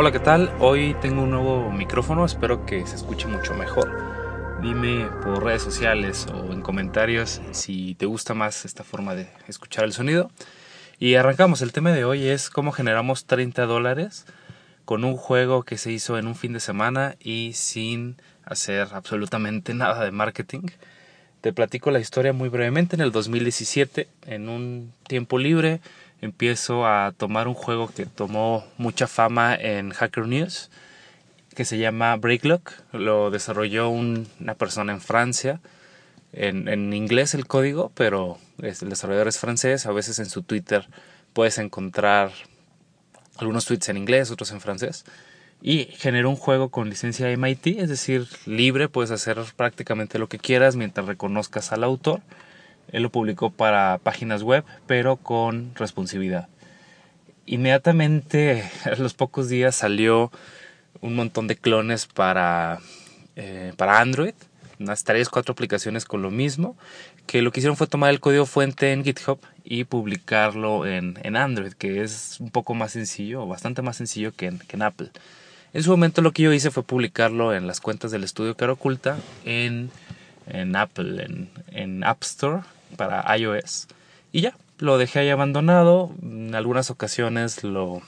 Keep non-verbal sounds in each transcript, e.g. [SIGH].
Hola, ¿qué tal? Hoy tengo un nuevo micrófono, espero que se escuche mucho mejor. Dime por redes sociales o en comentarios si te gusta más esta forma de escuchar el sonido. Y arrancamos, el tema de hoy es cómo generamos 30 dólares con un juego que se hizo en un fin de semana y sin hacer absolutamente nada de marketing. Te platico la historia muy brevemente. En el 2017, en un tiempo libre, empiezo a tomar un juego que tomó mucha fama en Hacker News, que se llama Breaklock. Lo desarrolló una persona en Francia. En, en, inglés el código, pero el desarrollador es francés. A veces en su Twitter puedes encontrar algunos tweets en inglés, otros en francés. Y generó un juego con licencia MIT, es decir, libre, puedes hacer prácticamente lo que quieras mientras reconozcas al autor. Él lo publicó para páginas web, pero con responsividad. Inmediatamente, a los pocos días, salió un montón de clones para, eh, para Android, unas 3, 4 aplicaciones con lo mismo, que lo que hicieron fue tomar el código fuente en GitHub y publicarlo en, en Android, que es un poco más sencillo, bastante más sencillo que en, que en Apple. En su momento lo que yo hice fue publicarlo en las cuentas del estudio Cara Oculta en, en Apple, en, en App Store para iOS. Y ya, lo dejé ahí abandonado. En algunas ocasiones lo,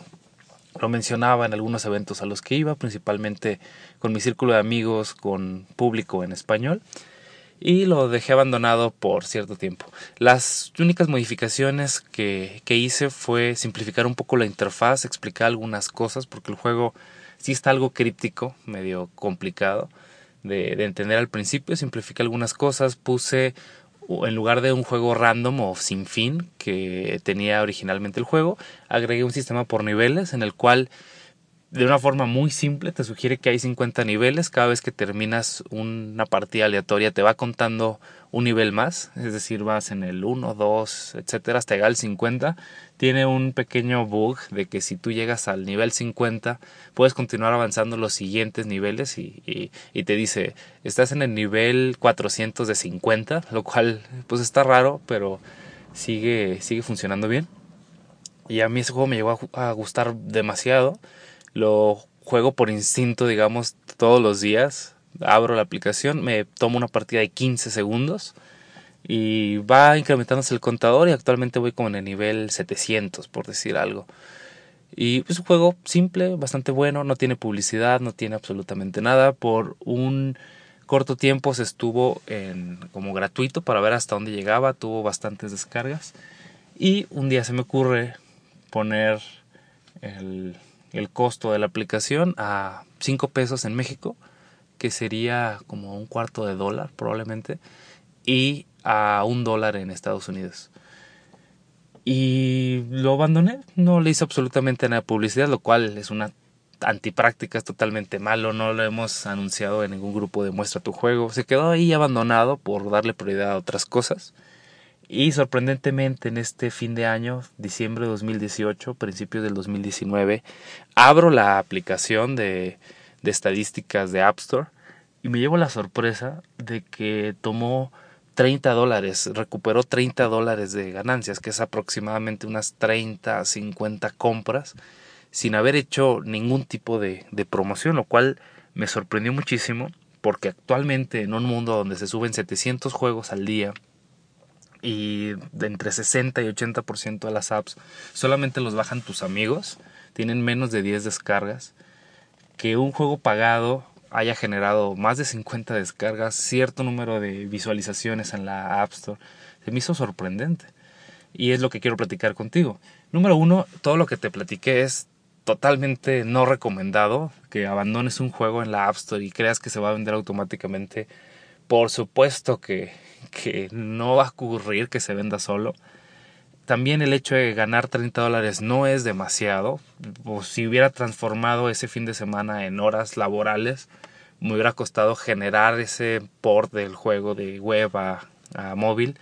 lo mencionaba en algunos eventos a los que iba, principalmente con mi círculo de amigos, con público en español. Y lo dejé abandonado por cierto tiempo. Las únicas modificaciones que, que hice fue simplificar un poco la interfaz, explicar algunas cosas, porque el juego sí está algo críptico, medio complicado de, de entender al principio. Simplifiqué algunas cosas, puse en lugar de un juego random o sin fin que tenía originalmente el juego, agregué un sistema por niveles en el cual de una forma muy simple te sugiere que hay 50 niveles. Cada vez que terminas una partida aleatoria te va contando un nivel más, es decir, vas en el 1, 2, etcétera, hasta llegar al 50. Tiene un pequeño bug de que si tú llegas al nivel 50 puedes continuar avanzando los siguientes niveles y, y, te dice, estás en el nivel 400 de 50, lo cual pues está raro, pero sigue, sigue funcionando bien. Y a mí ese juego me llegó a gustar demasiado lo juego por instinto, digamos, todos los días. Abro la aplicación, me tomo una partida de 15 segundos y va incrementándose el contador y actualmente voy como en el nivel 700, por decir algo. Y es un juego simple, bastante bueno, no tiene publicidad, no tiene absolutamente nada. Por un corto tiempo se estuvo en, como gratuito para ver hasta dónde llegaba, tuvo bastantes descargas. Y un día se me ocurre poner el, el costo de la aplicación a 5 pesos en México, que sería como un cuarto de dólar probablemente, y a un dólar en Estados Unidos. Y lo abandoné, no le hice absolutamente nada de publicidad, lo cual es una antipráctica, es totalmente malo, no lo hemos anunciado en ningún grupo de muestra tu juego, se quedó ahí abandonado por darle prioridad a otras cosas. Y sorprendentemente en este fin de año, diciembre de 2018, principios del 2019, abro la aplicación de, de estadísticas de App Store y me llevo la sorpresa de que tomó 30 dólares, recuperó 30 dólares de ganancias, que es aproximadamente unas 30 50 compras, sin haber hecho ningún tipo de, de promoción, lo cual me sorprendió muchísimo, porque actualmente en un mundo donde se suben 700 juegos al día, y de entre 60 y 80% de las apps solamente los bajan tus amigos, tienen menos de 10 descargas, que un juego pagado haya generado más de 50 descargas, cierto número de visualizaciones en la App Store, se me hizo sorprendente. Y es lo que quiero platicar contigo. Número uno, todo lo que te platiqué es totalmente no recomendado que abandones un juego en la App Store y creas que se va a vender automáticamente. Por supuesto que que no va a ocurrir que se venda solo. También el hecho de ganar 30 dólares no es demasiado. O si hubiera transformado ese fin de semana en horas laborales, me hubiera costado generar ese port del juego de web a, móvil.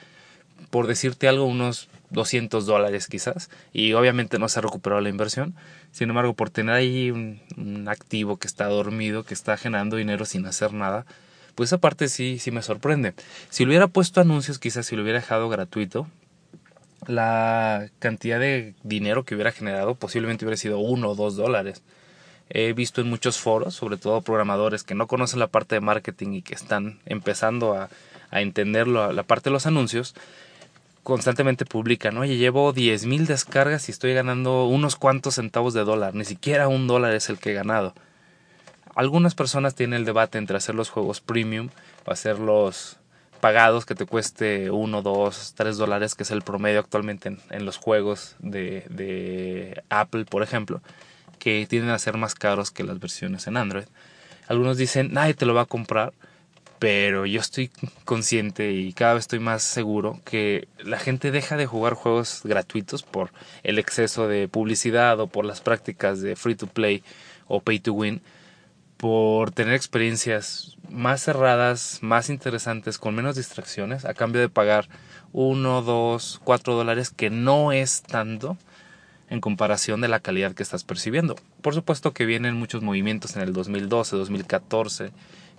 Por decirte algo, unos 200 dólares quizás. Y obviamente no se ha recuperado la inversión. Sin embargo, por tener ahí un, un activo que está dormido, que está generando dinero sin hacer nada, pues esa parte sí, sí me sorprende. Si lo hubiera puesto anuncios, quizás si lo hubiera dejado gratuito, la cantidad de dinero que hubiera generado posiblemente hubiera sido uno o dos dólares. he visto en muchos foros, sobre todo programadores que no conocen la parte de marketing y que están empezando a, a entender la parte de los anuncios, constantemente publican, oye, llevo 10.000 descargas y estoy ganando unos cuantos centavos de dólar, ni siquiera un dólar es el que he ganado. Algunas personas tienen el debate entre hacer los juegos premium o hacerlos pagados que te cueste 1, 2, 3 dólares, que es el promedio actualmente en, los juegos de, de, Apple, por ejemplo, que tienden a ser más caros que las versiones en Android. Algunos dicen, nadie te lo va a comprar, pero yo estoy consciente y cada vez estoy más seguro que la gente deja de jugar juegos gratuitos por el exceso de publicidad o por las prácticas de free to play o pay to win por tener experiencias más cerradas, más interesantes, con menos distracciones, a cambio de pagar uno, dos, cuatro dólares, que no es tanto en comparación de la calidad que estás percibiendo. Por supuesto que vienen muchos movimientos en el 2012, 2014,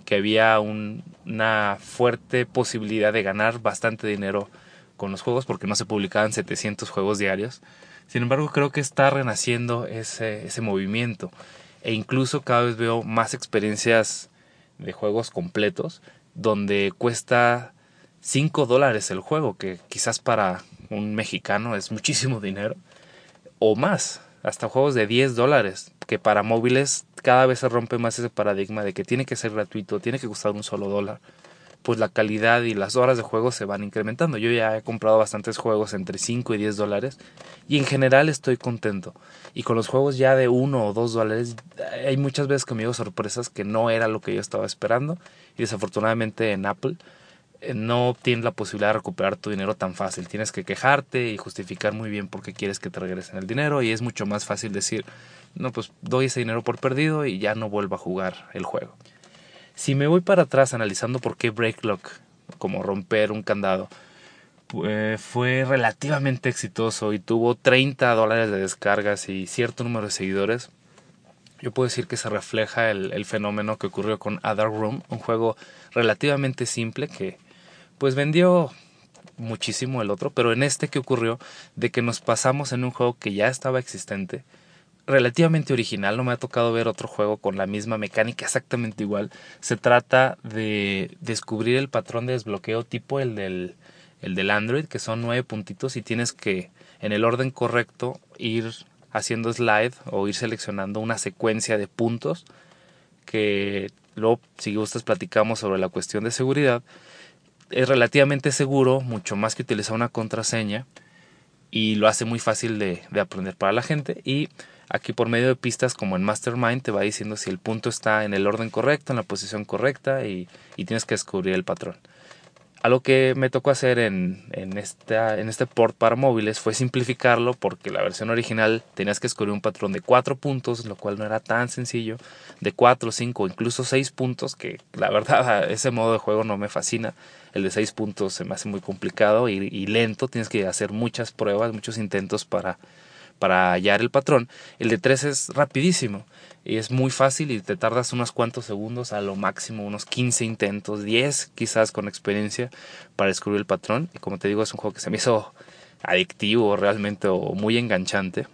que había una fuerte posibilidad de ganar bastante dinero con los juegos porque no se publicaban 700 juegos diarios. Sin embargo, creo que está renaciendo ese movimiento e incluso cada vez veo más experiencias de juegos completos donde cuesta 5 dólares el juego, que quizás para un mexicano es muchísimo dinero, o más, hasta juegos de 10 dólares, que para móviles cada vez se rompe más ese paradigma de que tiene que ser gratuito, tiene que costar un solo dólar pues la calidad y las horas de juego se van incrementando. Yo ya he comprado bastantes juegos entre 5 y 10 dólares y en general estoy contento. Y con los juegos ya de 1 o 2 dólares hay muchas veces conmigo sorpresas que no era lo que yo estaba esperando y desafortunadamente en Apple eh, no tienes la posibilidad de recuperar tu dinero tan fácil. Tienes que quejarte y justificar muy bien por qué quieres que te regresen el dinero y es mucho más fácil decir, no, pues doy ese dinero por perdido y ya no vuelvo a jugar el juego. Si me voy para atrás analizando por qué Breaklock, como romper un candado, fue relativamente exitoso y tuvo 30 dólares de descargas y cierto número de seguidores, yo puedo decir que se refleja el, fenómeno que ocurrió con Other Room, un juego relativamente simple que pues vendió muchísimo el otro, pero en este que ocurrió de que nos pasamos en un juego que ya estaba existente, relativamente original, no me ha tocado ver otro juego con la misma mecánica exactamente igual. Se trata de descubrir el patrón de desbloqueo tipo el del, el del Android, que son nueve puntitos y tienes que en el orden correcto ir haciendo slide o ir seleccionando una secuencia de puntos que luego si gustas platicamos sobre la cuestión de seguridad. Es relativamente seguro, mucho más que utilizar una contraseña y lo hace muy fácil de, de aprender para la gente y Aquí por medio de pistas como en Mastermind te va diciendo si el punto está en el orden correcto, en la posición correcta y, tienes que descubrir el patrón. Algo que me tocó hacer en, en, esta, en este port para móviles fue simplificarlo porque la versión original tenías que descubrir un patrón de cuatro puntos, lo cual no era tan sencillo, de cuatro, cinco, incluso seis puntos, que la verdad [LAUGHS] ese modo de juego no me fascina. El de seis puntos se me hace muy complicado y, y lento, tienes que hacer muchas pruebas, muchos intentos para, para hallar el patrón. El de 3 es rapidísimo y es muy fácil y te tardas unos cuantos segundos, a lo máximo unos 15 intentos, 10 quizás con experiencia para descubrir el patrón. Y como te digo, es un juego que se me hizo adictivo realmente o muy enganchante.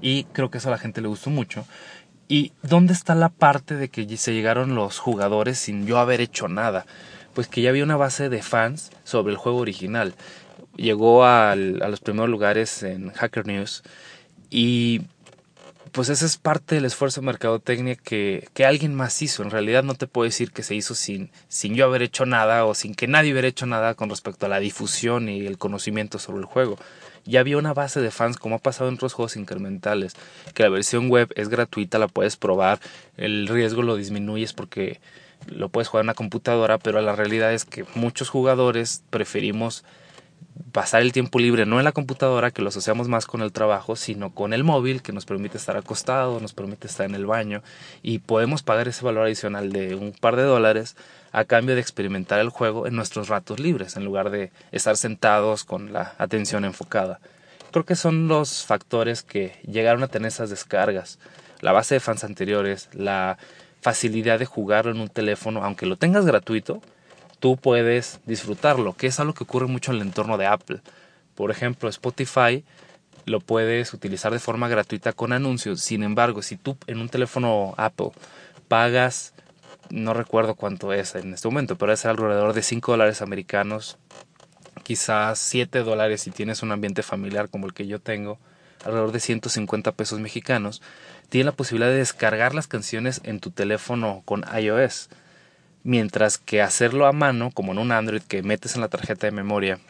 Y creo que eso a la gente le gustó mucho. ¿Y dónde está la parte de que se llegaron los jugadores sin yo haber hecho nada? Pues que ya había una base de fans sobre el juego original llegó a los primeros lugares en Hacker News y pues ese es parte del esfuerzo de mercadotecnia que, que alguien más hizo. En realidad no te puedo decir que se hizo sin, sin yo haber hecho nada o sin que nadie hubiera hecho nada con respecto a la difusión y el conocimiento sobre el juego. Ya había una base de fans, como ha pasado en otros juegos incrementales, que la versión web es gratuita, la puedes probar, el riesgo lo disminuyes porque lo puedes jugar en una computadora, pero la realidad es que muchos jugadores preferimos pasar el tiempo libre no en la computadora, que lo asociamos más con el trabajo, sino con el móvil, que nos permite estar acostado, nos permite estar en el baño y podemos pagar ese valor adicional de un par de dólares a cambio de experimentar el juego en nuestros ratos libres, en lugar de estar sentados con la atención enfocada. Creo que son los factores que llegaron a tener esas descargas. La base de fans anteriores, la facilidad de jugarlo en un teléfono, aunque lo tengas gratuito, tú puedes disfrutarlo, que es algo que ocurre mucho en el entorno de Apple. Por ejemplo, Spotify lo puedes utilizar de forma gratuita con anuncios. Sin embargo, si tú en un teléfono Apple pagas, no recuerdo cuánto es en este momento, pero es alrededor de 5 dólares americanos, quizás 7 dólares si tienes un ambiente familiar como el que yo tengo, alrededor de 150 pesos mexicanos, tienes la posibilidad de descargar las canciones en tu teléfono con iOS. Mientras que hacerlo a mano, como en un Android que metes en la tarjeta de memoria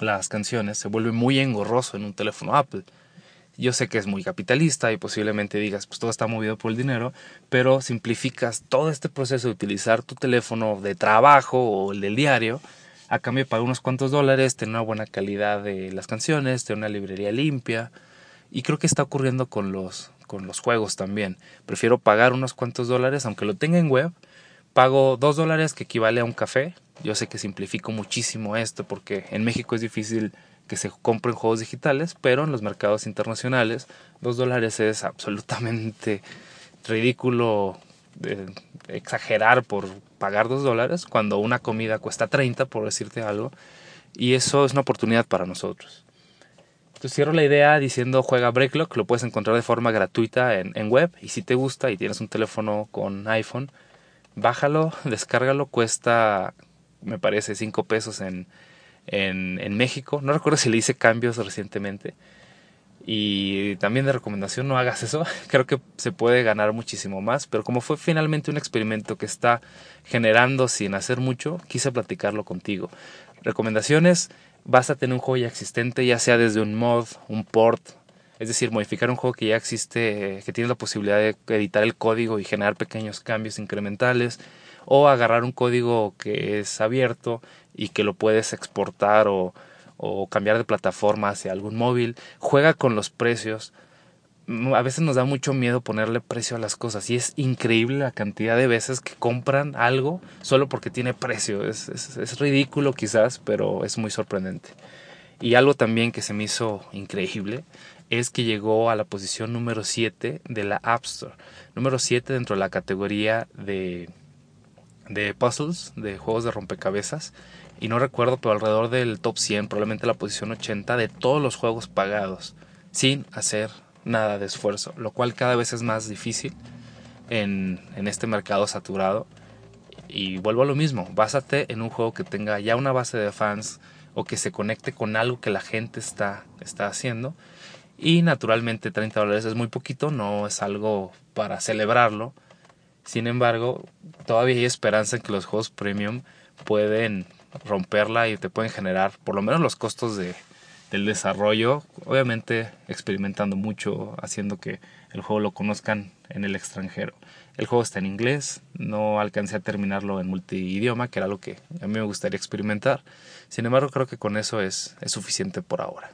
las canciones, se vuelve muy engorroso en un teléfono Apple. Yo sé que es muy capitalista y posiblemente digas, pues todo está movido por el dinero, pero simplificas todo este proceso de utilizar tu teléfono de trabajo o el del diario, a cambio pagar unos cuantos dólares, tener una buena calidad de las canciones, tener una librería limpia. Y creo que está ocurriendo con los, con los juegos también. Prefiero pagar unos cuantos dólares, aunque lo tenga en web, pago dos dólares que equivale a un café. Yo sé que simplifico muchísimo esto porque en México es difícil que se compren juegos digitales, pero en los mercados internacionales dos dólares es absolutamente ridículo eh, exagerar por pagar dos dólares cuando una comida cuesta 30, por decirte algo, y eso es una oportunidad para nosotros. Entonces cierro la idea diciendo juega Breaklock, lo puedes encontrar de forma gratuita en, en web y si te gusta y tienes un teléfono con iPhone, bájalo, [LAUGHS] descárgalo, cuesta, me parece, 5 pesos en, en, en, México. No recuerdo si le hice cambios recientemente. Y también de recomendación, no hagas eso. [LAUGHS] Creo que se puede ganar muchísimo más. Pero como fue finalmente un experimento que está generando sin hacer mucho, quise platicarlo contigo. Recomendaciones, vas a tener un juego ya existente, ya sea desde un mod, un port, es decir, modificar un juego que ya existe, que tiene la posibilidad de editar el código y generar pequeños cambios incrementales, o agarrar un código que es abierto y que lo puedes exportar o, cambiar de plataforma hacia algún móvil. Juega con los precios. A veces nos da mucho miedo ponerle precio a las cosas y es increíble la cantidad de veces que compran algo solo porque tiene precio. Es ridículo quizás, pero es muy sorprendente. Y algo también que se me hizo increíble es que llegó a la posición número 7 de la App Store. Número 7 dentro de la categoría de, de puzzles, de juegos de rompecabezas. Y no recuerdo, pero alrededor del top 100, probablemente la posición 80 de todos los juegos pagados, sin hacer nada de esfuerzo, lo cual cada vez es más difícil en, en este mercado saturado. Y vuelvo a lo mismo, básate en un juego que tenga ya una base de fans o que se conecte con algo que la gente está, está haciendo y naturalmente 30 dólares es muy poquito, no es algo para celebrarlo. Sin embargo, todavía hay esperanza en que los juegos premium pueden romperla y te pueden generar por lo menos los costos de, del desarrollo, obviamente experimentando mucho, haciendo que el juego lo conozcan en el extranjero. El juego está en inglés, no alcancé a terminarlo en multidioma, que era lo que a mí me gustaría experimentar. Sin embargo, creo que con eso es, es suficiente por ahora.